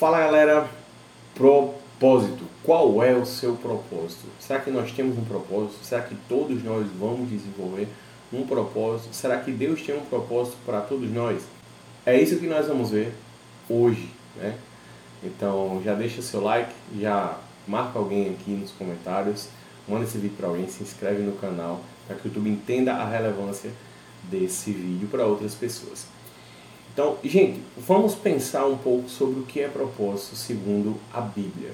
Fala galera, propósito. Qual é o seu propósito? Será que nós temos um propósito? Será que todos nós vamos desenvolver um propósito? Será que Deus tem um propósito para todos nós? É isso que nós vamos ver hoje, né? Então já deixa seu like, já marca alguém aqui nos comentários, manda esse vídeo para alguém, se inscreve no canal para que o YouTube entenda a relevância desse vídeo para outras pessoas. Então, gente, vamos pensar um pouco sobre o que é propósito segundo a Bíblia.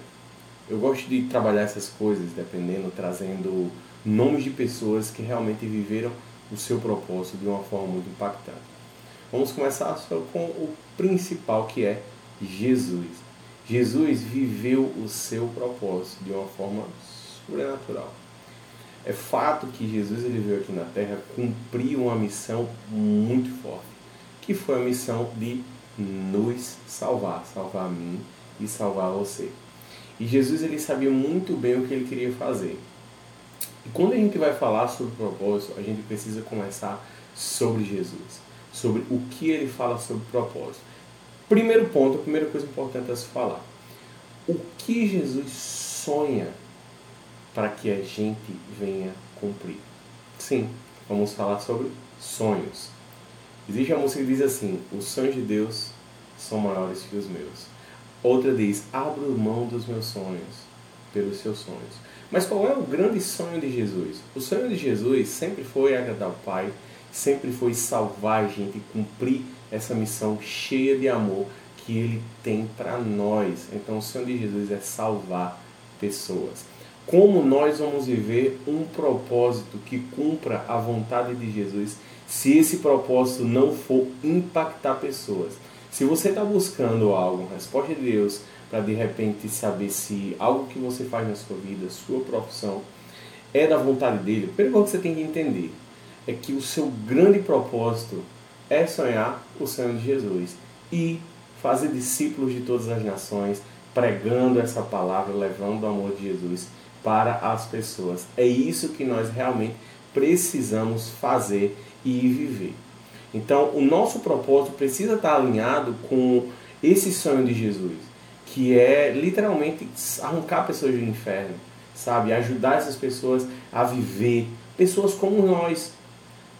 Eu gosto de trabalhar essas coisas, dependendo, trazendo nomes de pessoas que realmente viveram o seu propósito de uma forma muito impactante. Vamos começar só com o principal que é Jesus. Jesus viveu o seu propósito de uma forma sobrenatural. É fato que Jesus ele veio aqui na Terra cumprir uma missão muito forte que foi a missão de nos salvar, salvar a mim e salvar você. E Jesus ele sabia muito bem o que ele queria fazer. E quando a gente vai falar sobre o propósito, a gente precisa começar sobre Jesus, sobre o que ele fala sobre propósito. Primeiro ponto, a primeira coisa importante a se falar. O que Jesus sonha para que a gente venha cumprir? Sim, vamos falar sobre sonhos. Existe uma música que diz assim: Os sonhos de Deus são maiores que os meus. Outra diz: Abro mão dos meus sonhos pelos seus sonhos. Mas qual é o grande sonho de Jesus? O sonho de Jesus sempre foi agradar o Pai, sempre foi salvar a gente cumprir essa missão cheia de amor que Ele tem para nós. Então, o sonho de Jesus é salvar pessoas. Como nós vamos viver um propósito que cumpra a vontade de Jesus se esse propósito não for impactar pessoas. Se você está buscando algo, resposta de Deus, para de repente saber se algo que você faz na sua vida, sua profissão, é da vontade dele, a que você tem que entender é que o seu grande propósito é sonhar o sonho de Jesus e fazer discípulos de todas as nações, pregando essa palavra, levando o amor de Jesus para as pessoas. É isso que nós realmente precisamos fazer e viver. Então, o nosso propósito precisa estar alinhado com esse sonho de Jesus, que é literalmente arrancar pessoas do inferno, sabe? Ajudar essas pessoas a viver, pessoas como nós,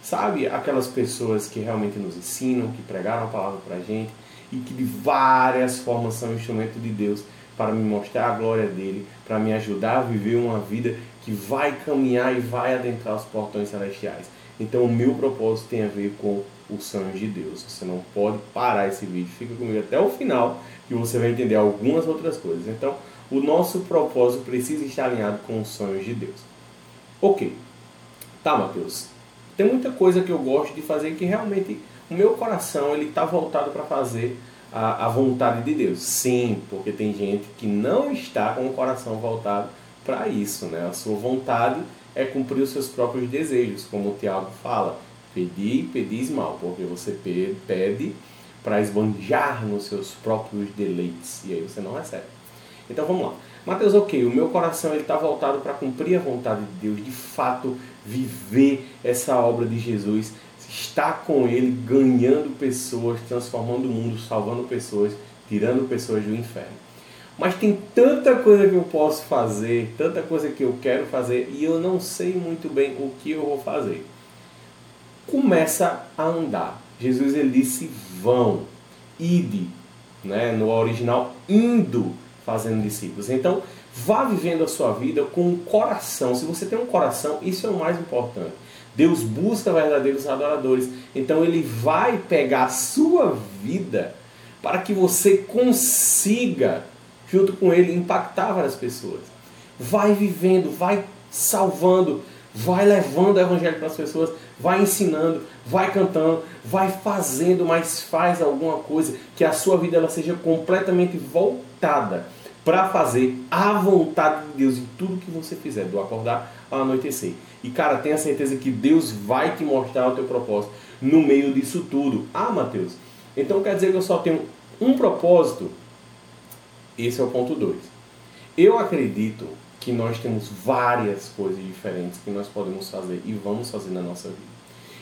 sabe? Aquelas pessoas que realmente nos ensinam, que pregaram a palavra para a gente e que de várias formas são instrumento de Deus para me mostrar a glória dele, para me ajudar a viver uma vida que vai caminhar e vai adentrar os portões celestiais. Então o meu propósito tem a ver com o sonho de Deus. Você não pode parar esse vídeo, fica comigo até o final que você vai entender algumas outras coisas. Então o nosso propósito precisa estar alinhado com os sonhos de Deus. Ok, tá Mateus, tem muita coisa que eu gosto de fazer que realmente o meu coração ele está voltado para fazer a, a vontade de Deus. Sim, porque tem gente que não está com o coração voltado para isso, né? A sua vontade é cumprir os seus próprios desejos, como o Tiago fala. Pedi pedis mal, porque você pede para esbanjar nos seus próprios deleites e aí você não recebe. Então vamos lá. Mateus, ok, o meu coração está voltado para cumprir a vontade de Deus, de fato viver essa obra de Jesus, estar com Ele, ganhando pessoas, transformando o mundo, salvando pessoas, tirando pessoas do inferno. Mas tem tanta coisa que eu posso fazer, tanta coisa que eu quero fazer e eu não sei muito bem o que eu vou fazer. Começa a andar. Jesus ele disse: vão, ide, né? no original, indo fazendo discípulos. Então, vá vivendo a sua vida com o coração. Se você tem um coração, isso é o mais importante. Deus busca verdadeiros adoradores. Então, ele vai pegar a sua vida para que você consiga junto com ele, impactar várias pessoas. Vai vivendo, vai salvando, vai levando o evangelho para as pessoas, vai ensinando, vai cantando, vai fazendo, mas faz alguma coisa que a sua vida ela seja completamente voltada para fazer a vontade de Deus em tudo que você fizer, do acordar ao anoitecer. E cara, tenha certeza que Deus vai te mostrar o teu propósito no meio disso tudo. Ah, Mateus, então quer dizer que eu só tenho um propósito? Esse é o ponto 2. Eu acredito que nós temos várias coisas diferentes que nós podemos fazer e vamos fazer na nossa vida.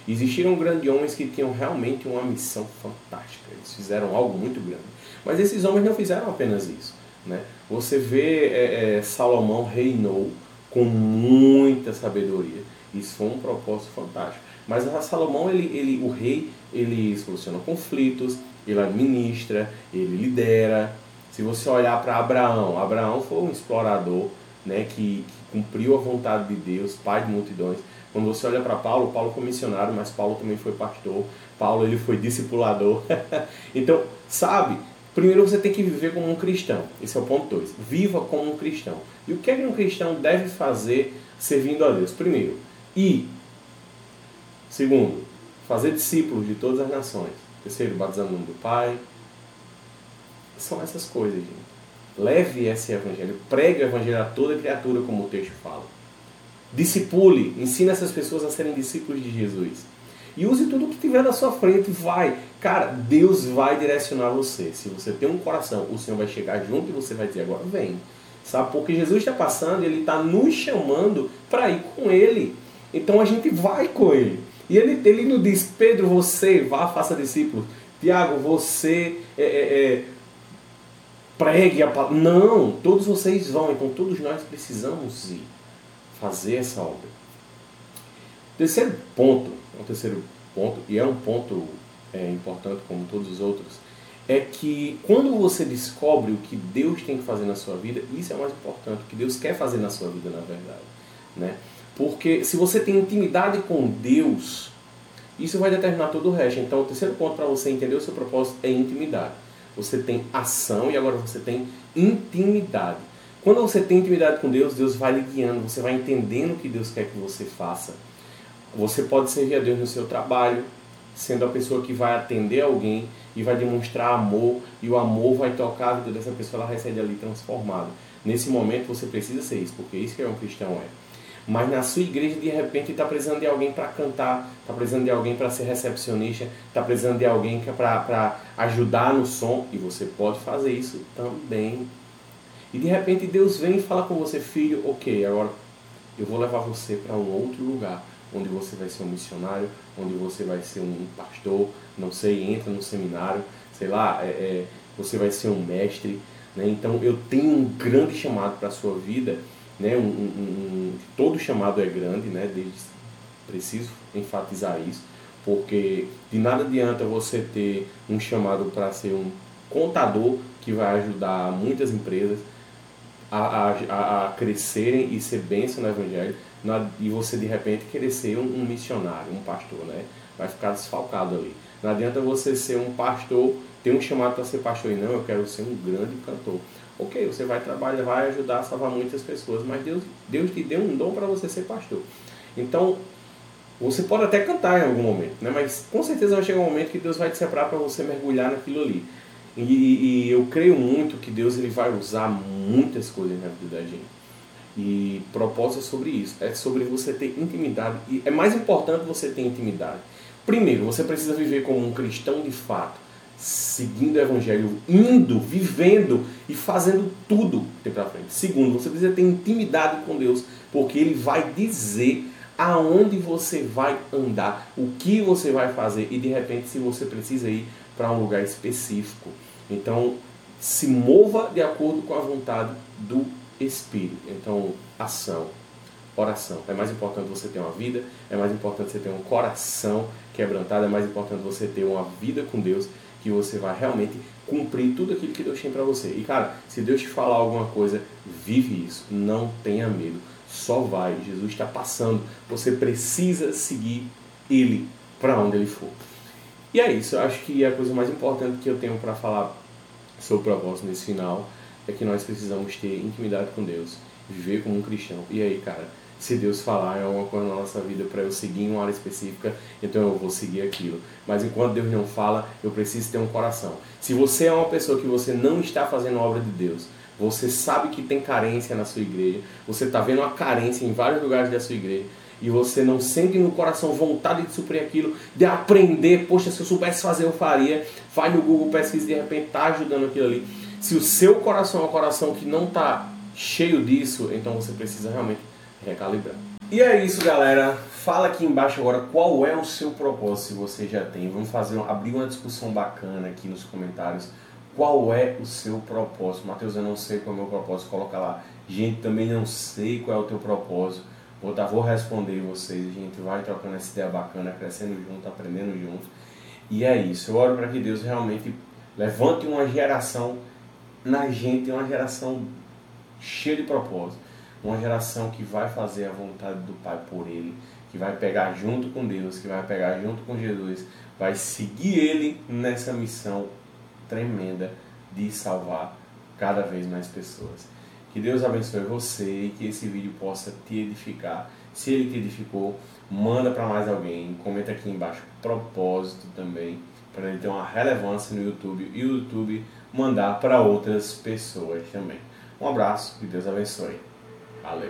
Existiram grandes homens que tinham realmente uma missão fantástica. Eles fizeram algo muito grande. Mas esses homens não fizeram apenas isso. Né? Você vê é, é, Salomão reinou com muita sabedoria. Isso foi um propósito fantástico. Mas Salomão, ele, ele, o rei, ele soluciona conflitos, ele administra, ele lidera. Se você olhar para Abraão, Abraão foi um explorador né, que, que cumpriu a vontade de Deus, pai de multidões. Quando você olha para Paulo, Paulo foi missionário, mas Paulo também foi pastor. Paulo ele foi discipulador. então, sabe, primeiro você tem que viver como um cristão. Esse é o ponto 2. Viva como um cristão. E o que é que um cristão deve fazer servindo a Deus? Primeiro, ir. Segundo, fazer discípulos de todas as nações. Terceiro, batizando no nome do Pai. São essas coisas, gente. Leve esse evangelho, pregue o evangelho a toda criatura, como o texto fala. Discipule, ensine essas pessoas a serem discípulos de Jesus. E use tudo que tiver na sua frente, vai. Cara, Deus vai direcionar você. Se você tem um coração, o Senhor vai chegar junto e você vai dizer, agora vem. Sabe? Porque Jesus está passando, Ele está nos chamando para ir com Ele. Então a gente vai com Ele. E Ele, ele não diz, Pedro, você vá, faça discípulos. Tiago, você é, é, é, pregue a palavra. Não, todos vocês vão. Então todos nós precisamos ir fazer essa obra. Terceiro ponto, é um terceiro ponto, e é um ponto é, importante como todos os outros, é que quando você descobre o que Deus tem que fazer na sua vida, isso é o mais importante, o que Deus quer fazer na sua vida, na verdade. Né? Porque se você tem intimidade com Deus, isso vai determinar todo o resto. Então, o terceiro ponto para você entender o seu propósito é intimidade. Você tem ação e agora você tem intimidade. Quando você tem intimidade com Deus, Deus vai lhe guiando, você vai entendendo o que Deus quer que você faça. Você pode servir a Deus no seu trabalho, sendo a pessoa que vai atender alguém e vai demonstrar amor, e o amor vai tocar a vida dessa pessoa, ela recebe ali transformada. Nesse momento você precisa ser isso, porque isso que é um cristão é. Mas na sua igreja, de repente, está precisando de alguém para cantar, está precisando de alguém para ser recepcionista, está precisando de alguém para ajudar no som, e você pode fazer isso também. E de repente Deus vem e fala com você, filho, ok, agora eu vou levar você para um outro lugar, onde você vai ser um missionário, onde você vai ser um pastor, não sei, entra no seminário, sei lá, é, é, você vai ser um mestre. Né? Então eu tenho um grande chamado para a sua vida, né? Um, um, um, todo chamado é grande, né? Preciso enfatizar isso, porque de nada adianta você ter um chamado para ser um contador que vai ajudar muitas empresas, a, a, a crescerem e ser bênção no Evangelho, na, e você de repente querer ser um, um, missionário, um pastor, né? Vai ficar desfalcado ali. Não adianta você ser um pastor, ter um chamado para ser pastor e não, eu quero ser um grande cantor. Ok, você vai trabalhar, vai ajudar a salvar muitas pessoas, mas Deus, Deus te deu um dom para você ser pastor. Então, você pode até cantar em algum momento, né? mas com certeza vai chegar um momento que Deus vai te separar para você mergulhar naquilo ali. E, e, eu creio muito que Deus ele vai usar muitas coisas na vida da gente. E propósito é sobre isso, é sobre você ter intimidade. E é mais importante você ter intimidade. Primeiro, você precisa viver como um cristão de fato, seguindo o evangelho, indo, vivendo e fazendo tudo tem para frente. Segundo, você precisa ter intimidade com Deus, porque ele vai dizer aonde você vai andar, o que você vai fazer e de repente se você precisa ir para um lugar específico. Então, se mova de acordo com a vontade do Espírito. Então, ação, oração. É mais importante você ter uma vida, é mais importante você ter um coração quebrantado, é mais importante você ter uma vida com Deus que você vai realmente cumprir tudo aquilo que Deus tem para você. E cara, se Deus te falar alguma coisa, vive isso, não tenha medo. Só vai, Jesus está passando. Você precisa seguir ele para onde ele for. E é isso, eu acho que a coisa mais importante que eu tenho para falar sobre o propósito nesse final é que nós precisamos ter intimidade com Deus, viver como um cristão. E aí, cara, se Deus falar em alguma coisa na nossa vida para eu seguir em uma área específica, então eu vou seguir aquilo. Mas enquanto Deus não fala, eu preciso ter um coração. Se você é uma pessoa que você não está fazendo a obra de Deus, você sabe que tem carência na sua igreja, você está vendo uma carência em vários lugares da sua igreja, e você não sente no coração vontade de suprir aquilo, de aprender, poxa, se eu soubesse fazer eu faria, vai no Google, pesquisa de repente está ajudando aquilo ali. Se o seu coração é um coração que não está cheio disso, então você precisa realmente recalibrar. E é isso, galera. Fala aqui embaixo agora qual é o seu propósito, se você já tem. Vamos fazer abrir uma discussão bacana aqui nos comentários. Qual é o seu propósito? Mateus, eu não sei qual é o meu propósito. Coloca lá. Gente, também não sei qual é o teu propósito. Vou, tá, vou responder vocês. A gente vai trocando essa ideia bacana, crescendo junto, aprendendo junto. E é isso. Eu oro para que Deus realmente levante uma geração na gente, uma geração cheia de propósito. Uma geração que vai fazer a vontade do Pai por Ele, que vai pegar junto com Deus, que vai pegar junto com Jesus, vai seguir Ele nessa missão tremenda de salvar cada vez mais pessoas. Que Deus abençoe você e que esse vídeo possa te edificar. Se ele te edificou, manda para mais alguém. Comenta aqui embaixo propósito também, para ele ter uma relevância no YouTube e o YouTube mandar para outras pessoas também. Um abraço, que Deus abençoe. Valeu.